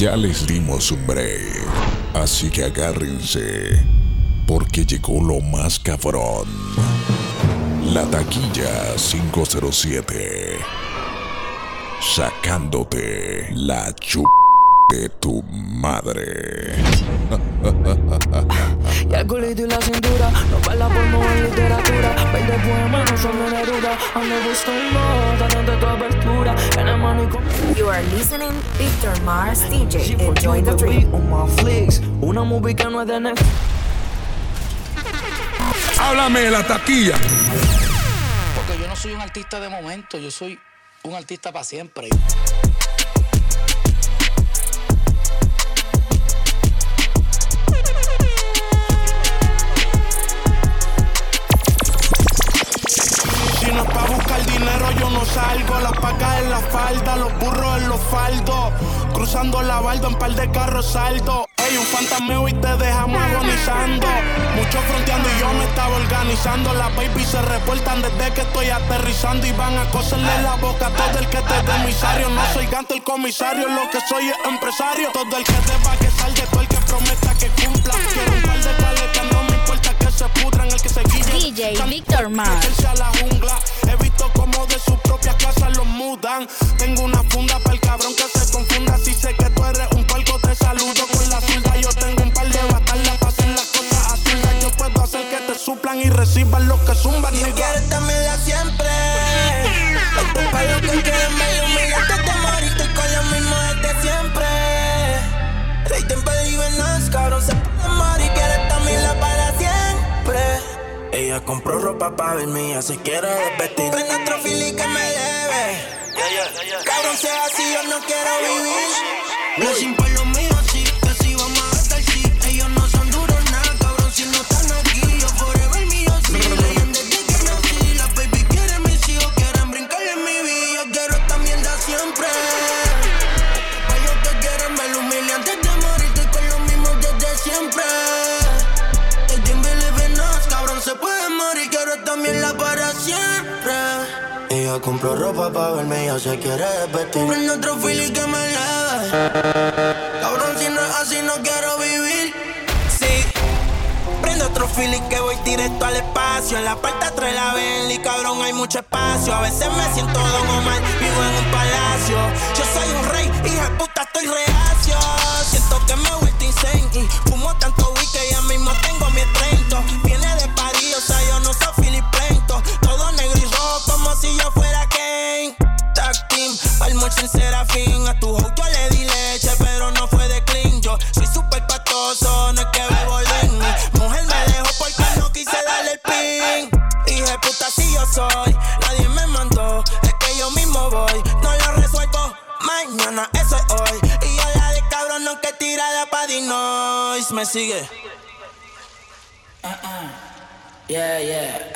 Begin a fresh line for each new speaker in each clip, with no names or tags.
Ya les dimos un break, así que agárrense, porque llegó lo más cabrón. La taquilla 507. Sacándote la chup de tu madre.
Y el culito y la cintura No baila por mover literatura Verde poema, no son de Neruda Ando buscando Dándote tu apertura En el mano y con
You are listening Victor Mars DJ. Enjoy the dream.
On my flicks Una movie que no es de Netflix
Háblame de la taquilla.
Porque yo no soy un artista de momento, yo soy un artista para siempre.
Salgo. Las pacas en la falda, los burros en los faldos. Cruzando la balda, en par de carros salto. Ey, un fantasmeo y te dejamos agonizando. Muchos fronteando y yo me estaba organizando. Las baby se reportan desde que estoy aterrizando. Y van a coserle la boca a todo el que te dé emisario. No soy ganto el comisario, lo que soy es empresario. Todo el que te va que salga, todo el que prometa que cumpla. Quiero un par de paletas, no me importa que se pudran. El que se guille.
DJ Victor Mars.
Verme, ella se quiere desvestir. Prende otro fili que me debe. Cabrón, sea así, yo no quiero vivir. Directo al espacio. En la parte atrás la Bentley, cabrón, hay mucho espacio. A veces me siento Don Omar, vivo en un palacio. Yo soy un rey, hija puta, estoy reacio. Siento que me he vuelto insane. Y fumo tanto Me sigue.
Yeah, yeah.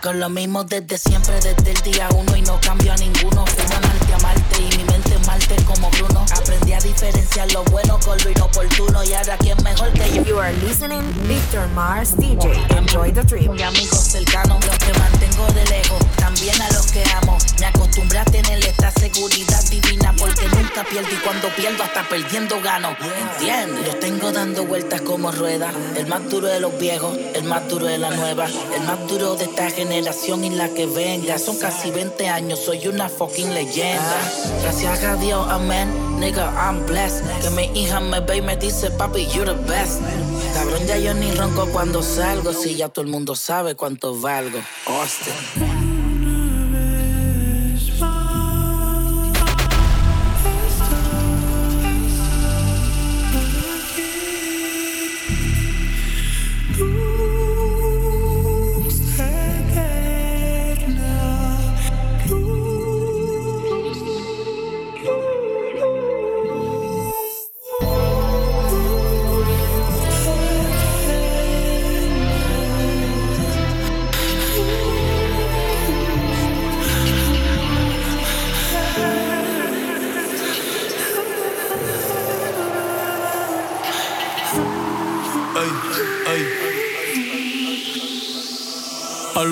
Con lo mismo desde siempre, desde el día uno y no cambio a ninguno. Fumo Marte a Marte y mi mente es Marte como Bruno. Aprendí a diferenciar lo bueno con lo inoportuno y ahora quién mejor que yo.
You are listening Victor Mars DJ. Enjoy the dream.
Mis amigos cercanos, los que mantengo de lejos, también a los que amo. Me acostumbré a tener esta seguridad divina porque nunca pierdo y cuando pierdo hasta perdiendo gano. ¿Entiendes? Los tengo dando vueltas como ruedas. El más duro de los viejos, el más duro de la nueva, el más duro de esta generación y la que venga. Son casi 20 años, soy una fucking leyenda. Gracias a Dios, amén. Nigga, I'm blessed. Que mi hija me ve y me dice, papi, you're the best. Cabrón, ya yo ni ronco cuando salgo. Si ya todo el mundo sabe cuánto valgo. Austin.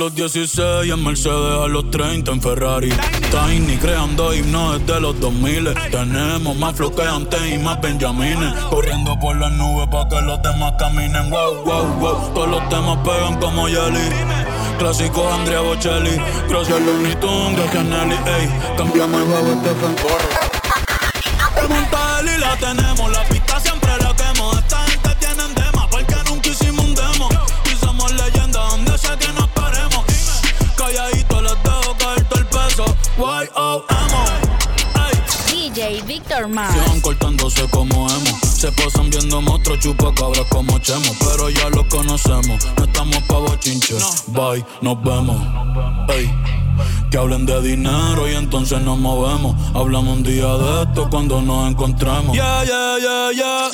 Los 16 en Mercedes, a los 30 en Ferrari. Tiny creando himnos desde los 2000. Tenemos más flow que y más Benjamines. Corriendo por las nubes para que los demás caminen. Wow, wow, wow. Todos los temas pegan como Jelly. Clásico Andrea Bocelli. Gracias Looney Tunes, gracias Nelly. Ey, cambiamos el juego, Stephen. Pregunta él y la tenemos. La Cortándose como emo. Se pasan viendo monstruos, chupa cabras como chemo. Pero ya los conocemos, no estamos pa' bochinches. Bye, nos vemos. Ey. Que hablen de dinero y entonces nos movemos. Hablamos un día de esto cuando nos encontremos. Yeah, yeah, yeah, yeah.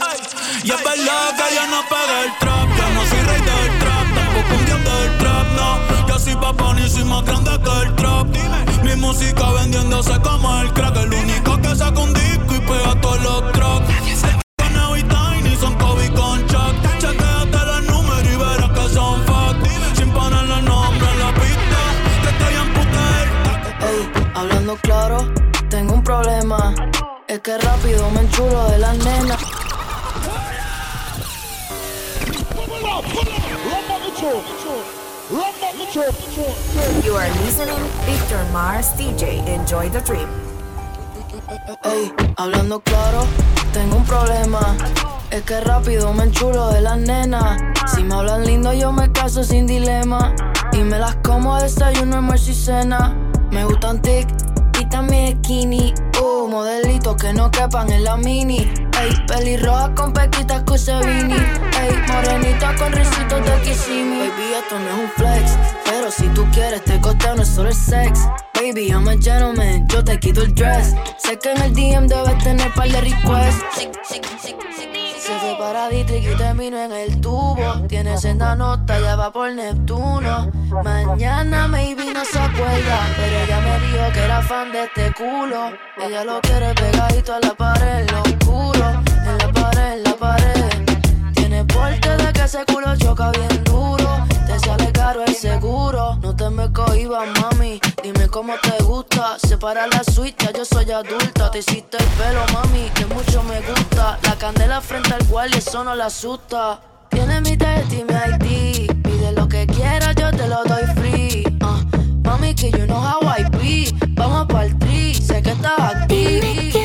Y es verdad que ya no paga el trap. Ya no soy rey del trap, tampoco un del trap, no. Yo soy papá ni soy más grande que el trap. Mi música vendiéndose como el crack. El único que saca un disco y pega todos los tracks. Caneo y Tiny son Kobe con Chuck. Chequéate los números y verás que son fuck. Sin ponerle nombre en la pista, que estoy en puta
Ey, hablando claro, tengo un problema. Es que rápido me enchulo de las nenas.
You are listening Victor Mars DJ. Enjoy the trip.
Ey, hablando claro, tengo un problema. Es que rápido me enchulo de las nenas. Si me hablan lindo, yo me caso sin dilema. Y me las como a desayuno, almuerzo y cena. Me gustan tic y también skinny. Uh, modelitos que no quepan en la mini. Ey, pelirroja con pequitas Cusevini. Ey, morenita con risitos de Kissimmee. Baby, esto no es un flex. Pero si tú quieres, te costeo, no es solo el sex. Baby, I'm a gentleman, yo te quito el dress. Sé que en el DM debes tener par de requests. Se fue para Dietrich y terminó en el tubo. Tiene senda nota, ya va por Neptuno. Mañana maybe no se acuerda, pero ella me dijo que era fan de este culo. Ella lo quiere pegadito a la pared, en ese culo choca bien duro. Te sale caro el seguro. No te me cohibas, mami. Dime cómo te gusta. Separa la suite, yo soy adulta. Te hiciste el pelo, mami, que mucho me gusta. La candela frente al cual y eso no la asusta. Tiene mi y mi ID. Pide lo que quieras, yo te lo doy free. Ah, mami, que you know how I be. Vamos pa'l tri, sé que estás aquí.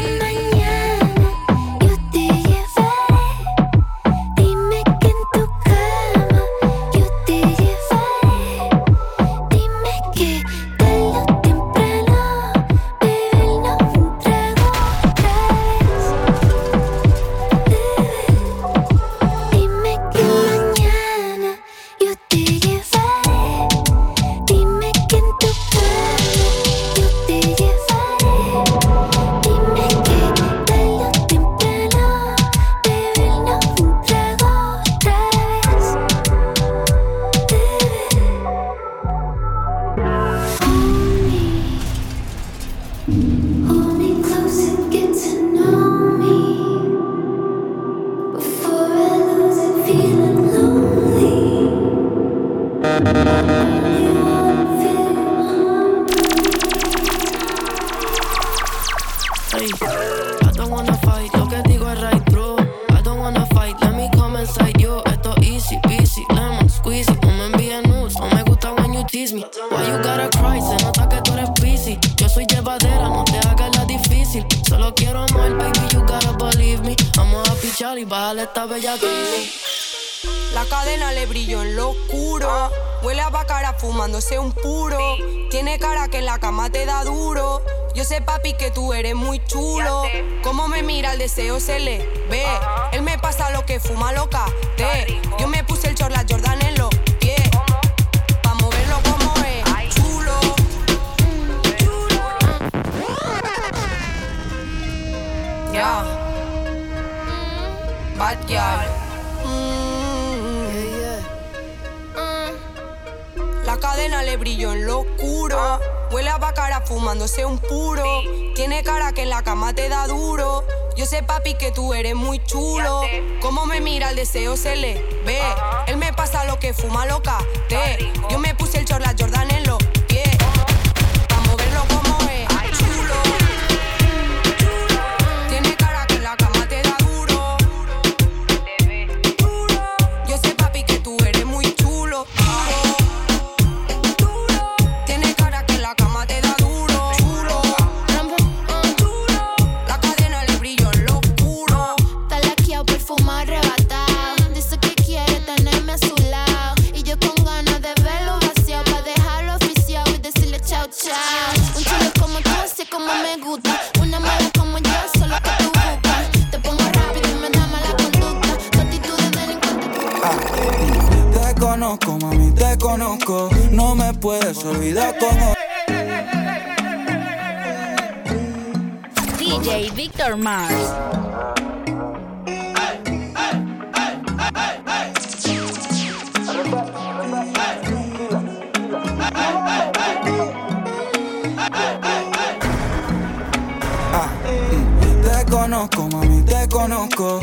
Cama te
da duro. Yo sé, papi, que tú eres muy chulo. Cómo me mira el deseo se le ve. Él me pasa lo que fuma loca. Te. Yo me puse el chorla Jordan en los pies. Pa' moverlo como es. Chulo. Ya. Bad girl. La cadena le brilló en lo oscuro. Huele a bacara fumándose un puro. Tiene cara que en la cama te da duro. Yo sé, papi, que tú eres muy chulo. Cómo me mira el deseo se le ve. Él me pasa lo que fuma loca. Te. Yo me puse el
No me puedes olvidar como. DJ Victor Mars. Ah, mm. Te conozco, mami, te conozco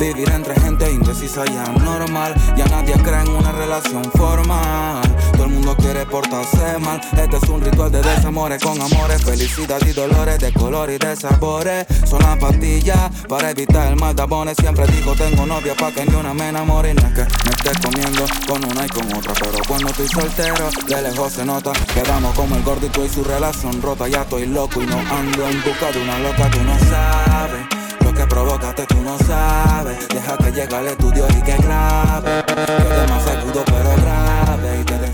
Vivir entre gente indecisa ya normal. Ya nadie cree en una relación formal. Todo el mundo quiere portarse mal. Este es un ritual de desamores con amores, felicidad y dolores de color y de sabores. Son las pastillas para evitar el mal de Siempre digo tengo novia pa' que ni una me enamore. Y no es que me esté comiendo con una y con otra. Pero cuando estoy soltero, de lejos se nota. Quedamos como el gordito y su relación rota. Ya estoy loco y no ando en busca de una loca, tú no sabes que provocaste tú no sabes. Deja que llegue al estudio y que grabe. Que más agudo pero grave. Y te den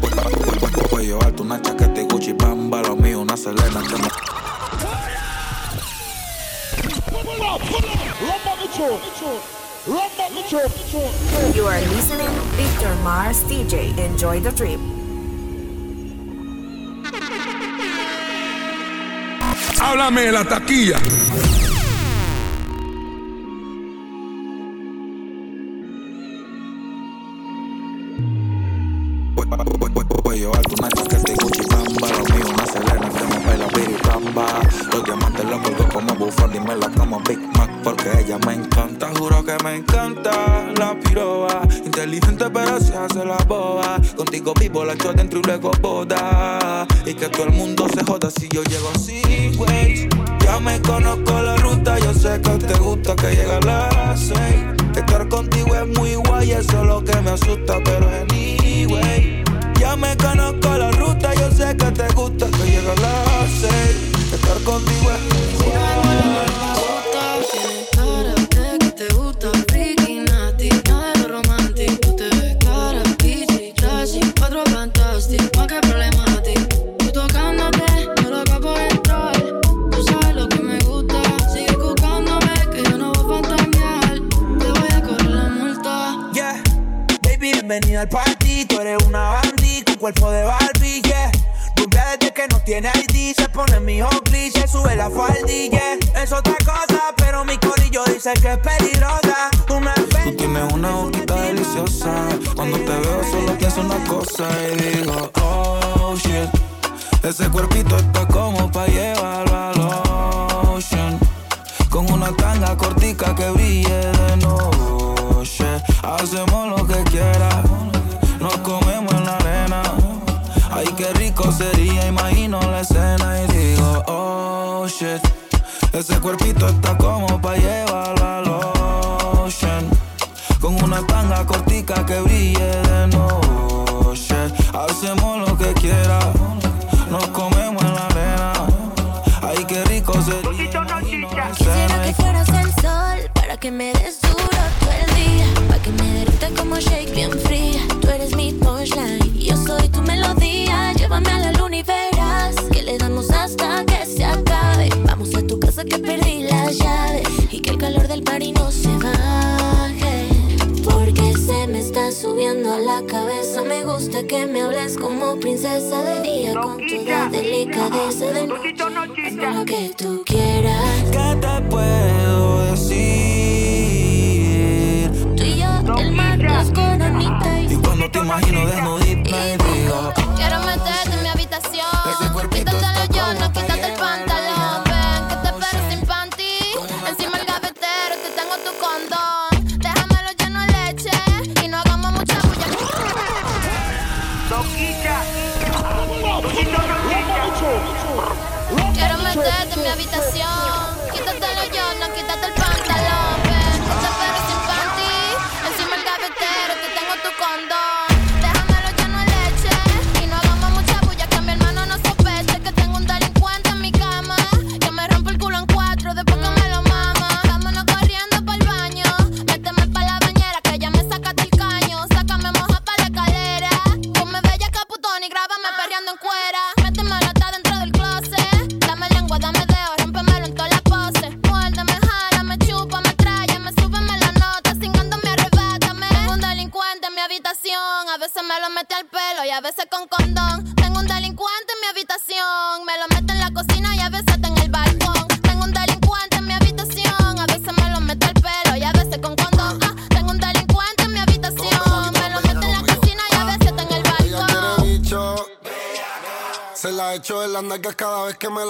cuello alto, una chaqueta y Gucci Bamba. Lo mío, una Selena que me...
You are listening Victor Mars DJ. Enjoy the trip.
Háblame la taquilla.
La echo dentro y luego boda. Y que todo el mundo se joda si yo llego así, güey. Ya me conozco la ruta, yo sé que te gusta que llegue a las seis. Estar contigo es muy guay, eso es lo que me asusta, pero anyway. Ya me conozco la ruta, yo sé closet.
Quisiera que fueras el sol para que me des duro todo el día. Para que me derrita como shake bien fría. Tú eres mi punchline, yo soy tu melodía. Llévame a la luna y verás que le damos hasta que se acabe. Vamos a tu casa que perdí las llaves y que el calor del party no se baje. Porque se me está subiendo a la cabeza. Me gusta que me hables como princesa de día con toda delicadeza. De lo que tú quieras.
¿Qué te puedo decir?
Tú y yo, el mar, las coronitas.
Y cuando te imagino desnudita
habitación.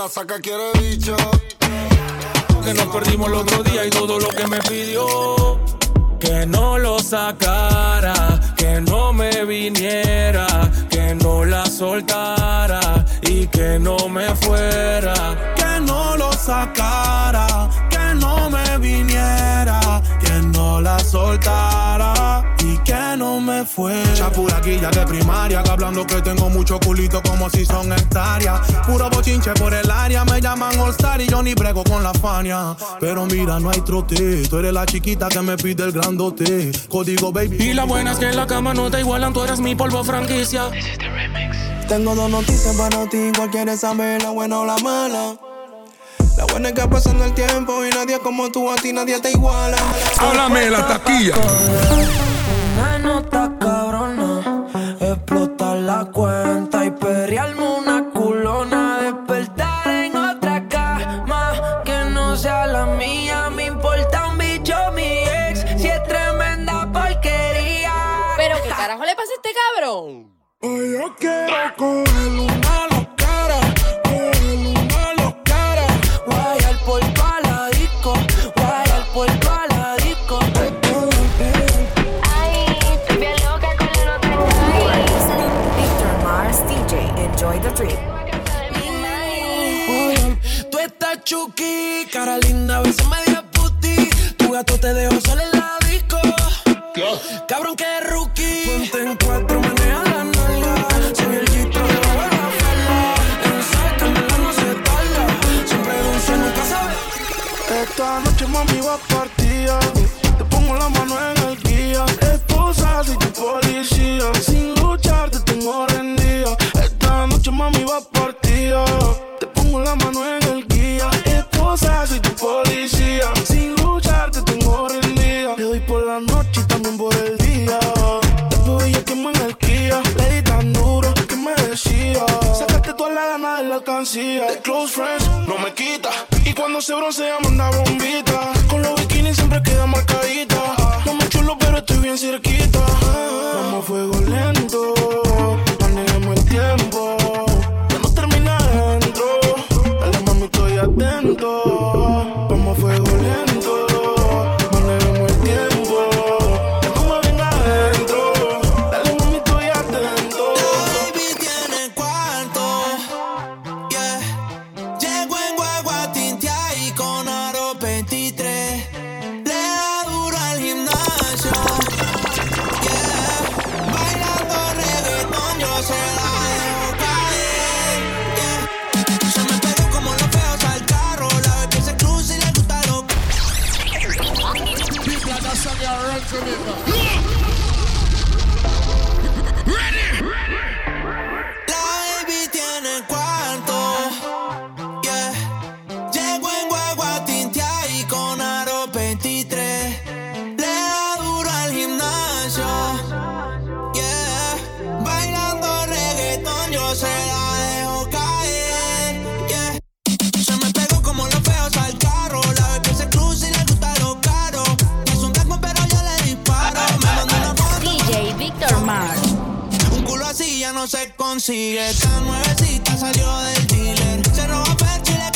saca quiere bicho.
Que nos perdimos el otro día y todo lo que me pidió. Que no lo sacara, que no me viniera, que no la soltara y que no me fuera.
Que no lo sacara, que no me viniera, que no la soltara me fue. Chapuraquilla de primaria, que hablando que tengo mucho culito como si son hectáreas. Puro bochinche por el área, me llaman All y yo ni brego con la fania. Pero mira, no hay trote, tú eres la chiquita que me pide el grandote. Código baby.
Y la buena es que en la cama no te igualan, tú eres mi polvo franquicia.
Tengo dos noticias para ti, cuál quieres saber, la buena o la mala. La buena es que pasando el tiempo y nadie como tú a ti, nadie te iguala.
Háblame la taquilla.
acuerdo. Cuando se broncea manda bombita. Con los bikinis siempre queda marcadita. No me chulo, pero estoy bien cerquita.
sigue tan nuevecita, salió del dealer. Se roba pecho y le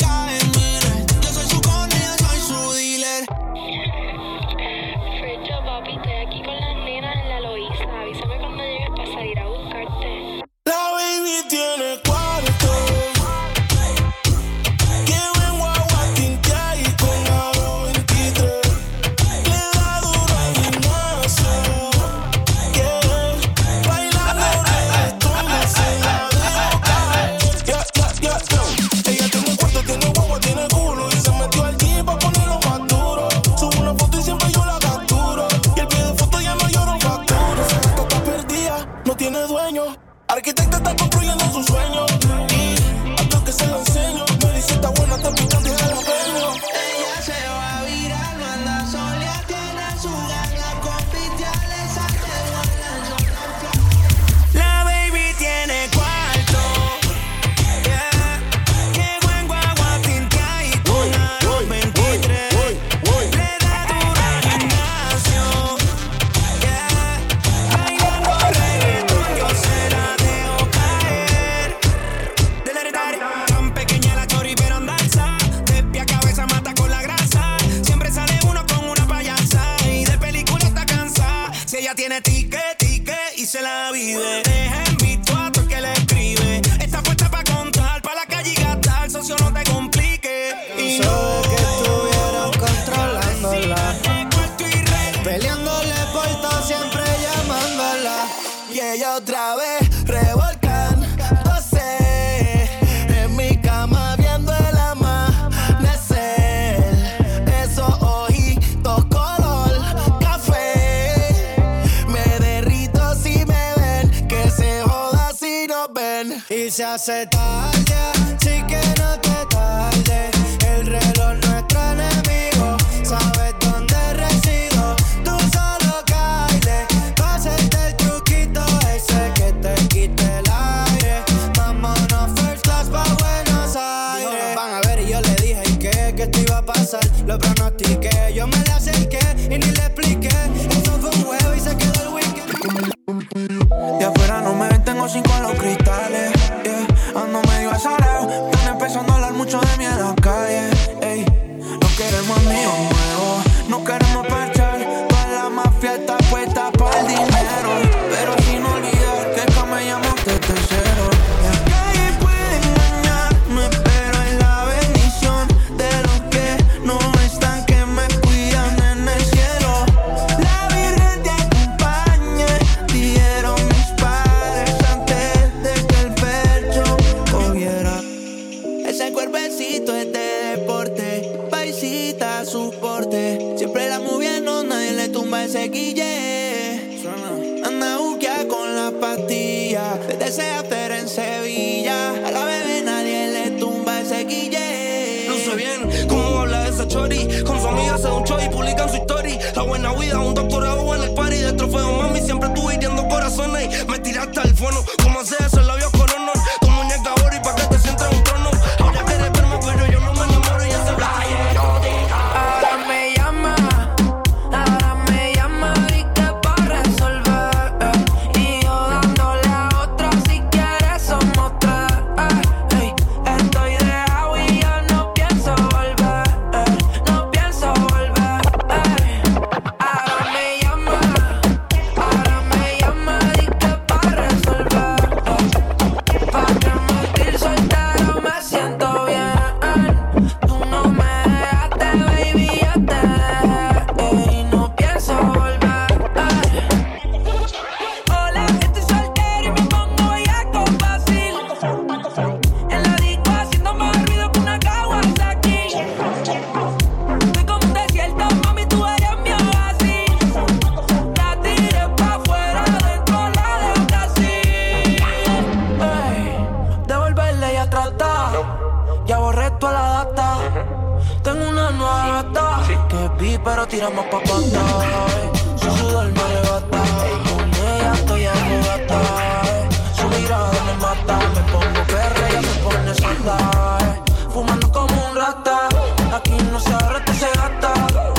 Aquí
no se
ahorra, esto se gasta.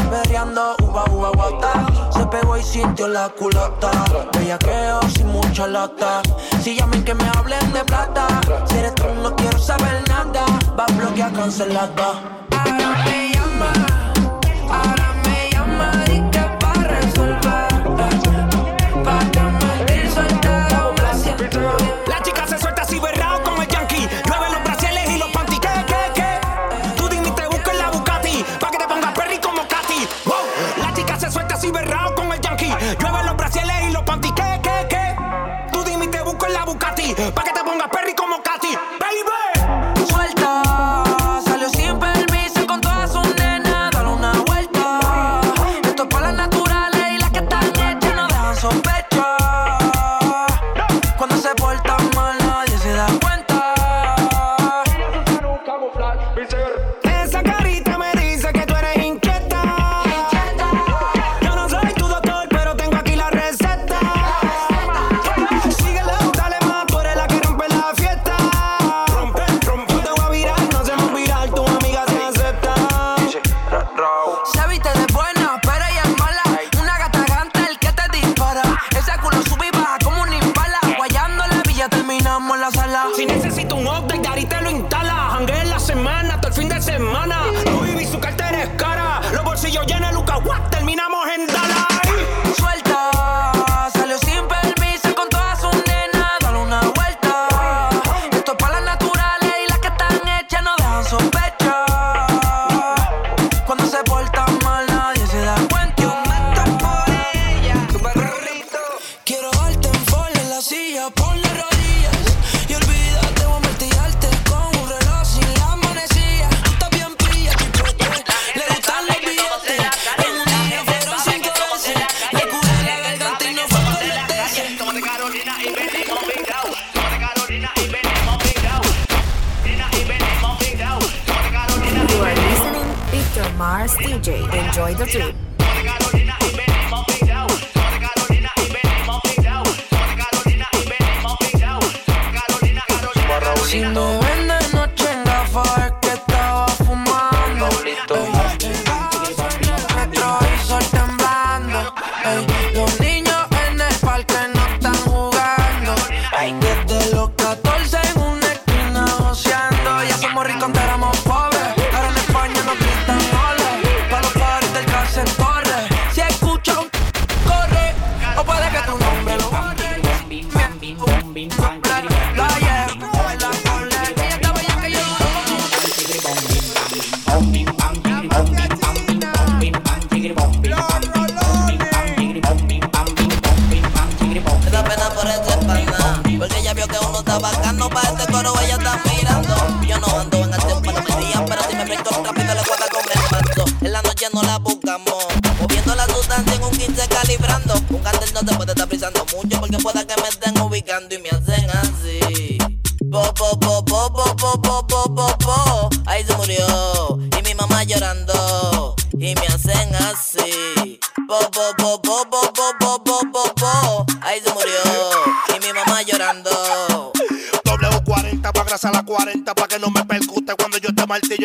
Perreando, uva, uva, guata. Se pegó y sintió la culata. Bellaqueo sin mucha lata. Si llamen que me hablen de plata. Si eres tú, no quiero saber nada. Va a bloquear cancelada. Ahora me llama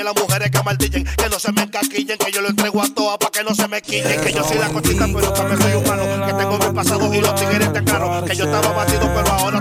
las
mujeres que martillen, que no se me encaquillen, que yo lo entrego a todas para que no se me quillen, que yo soy la cochita, pero también soy humano, que tengo mi pasado y los tigres te caro, que yo estaba batido, pero ahora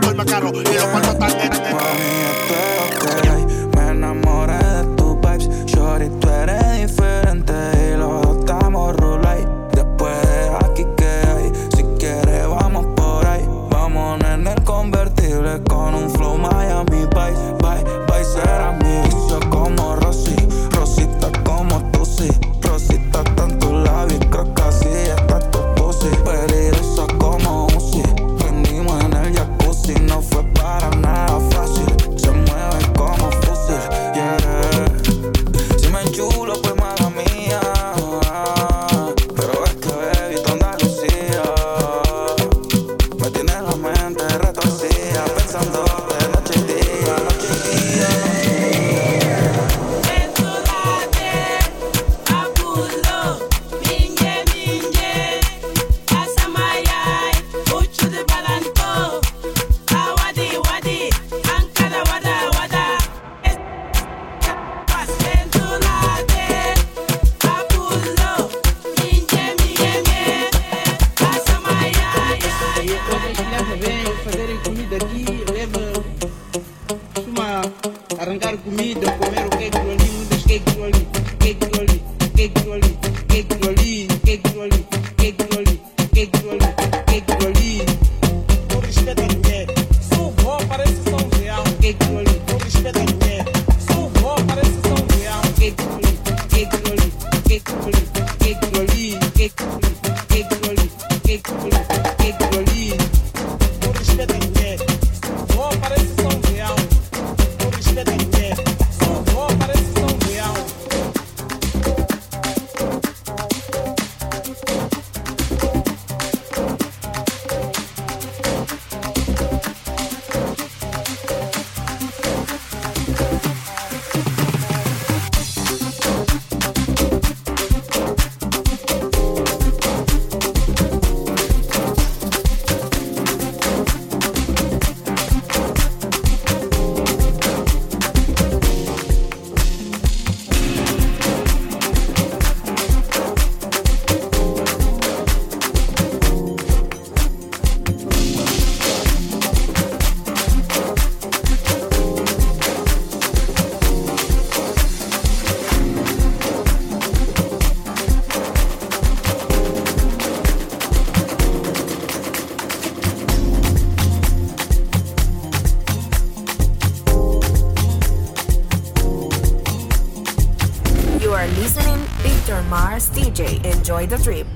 the trip.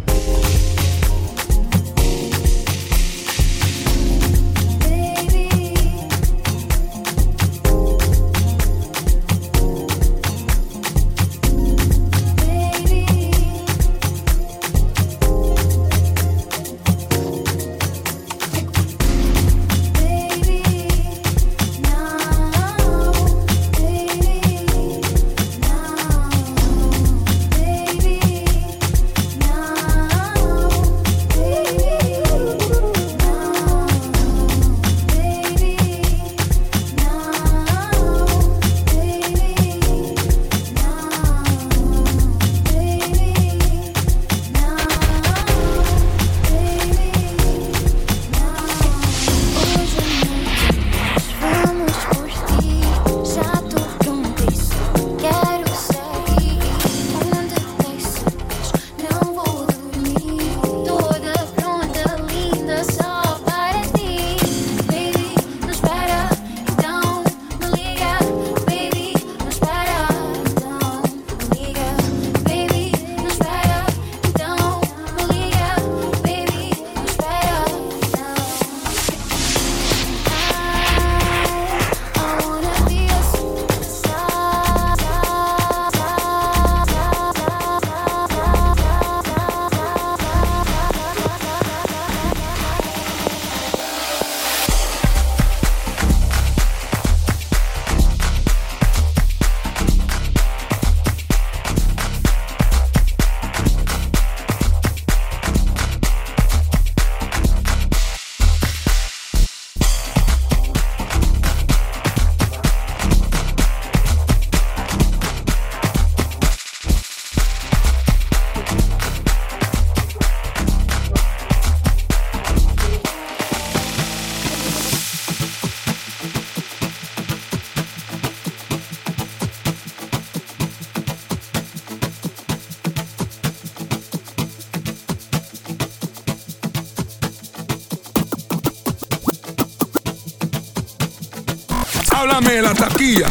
Háblame la taquilla.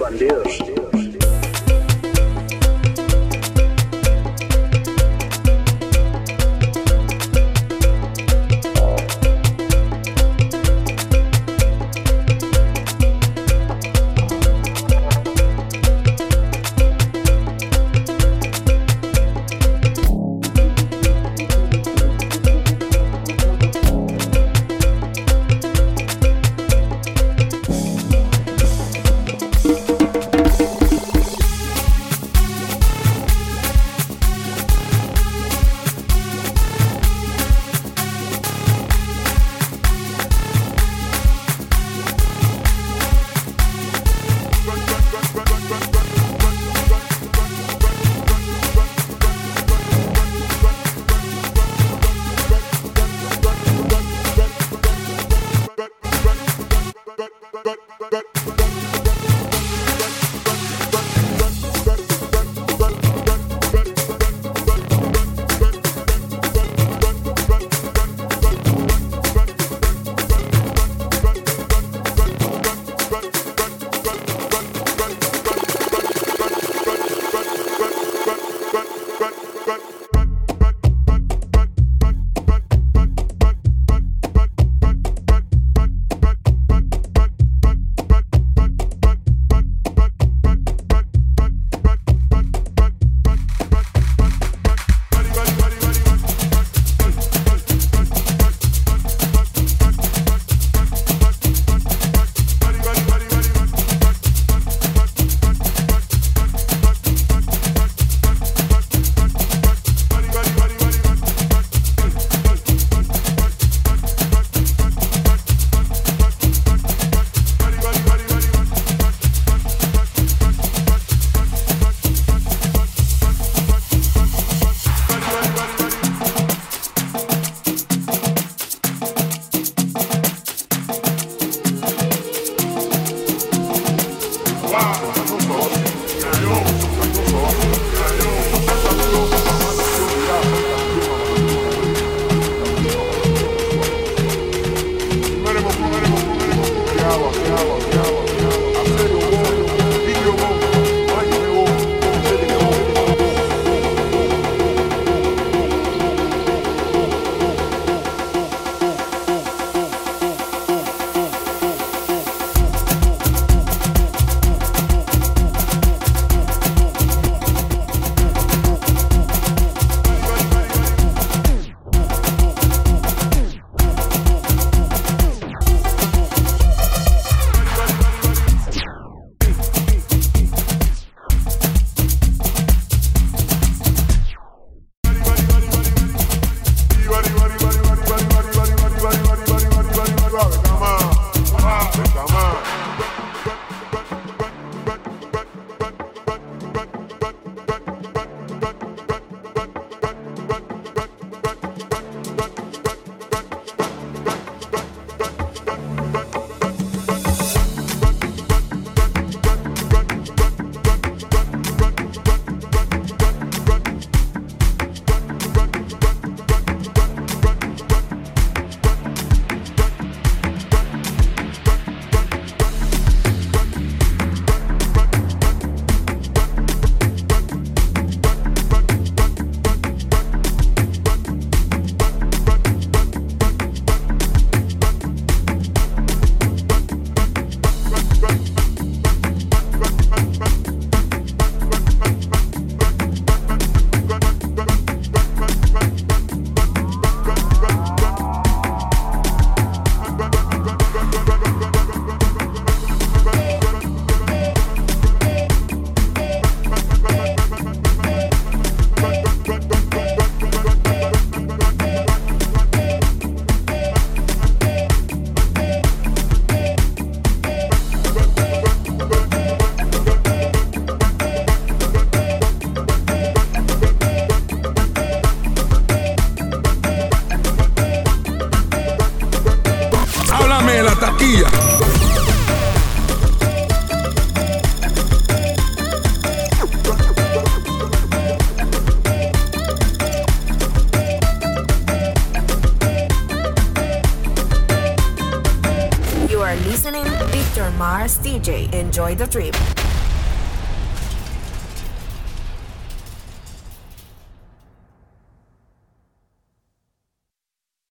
Bandidos.
Enjoy the trip.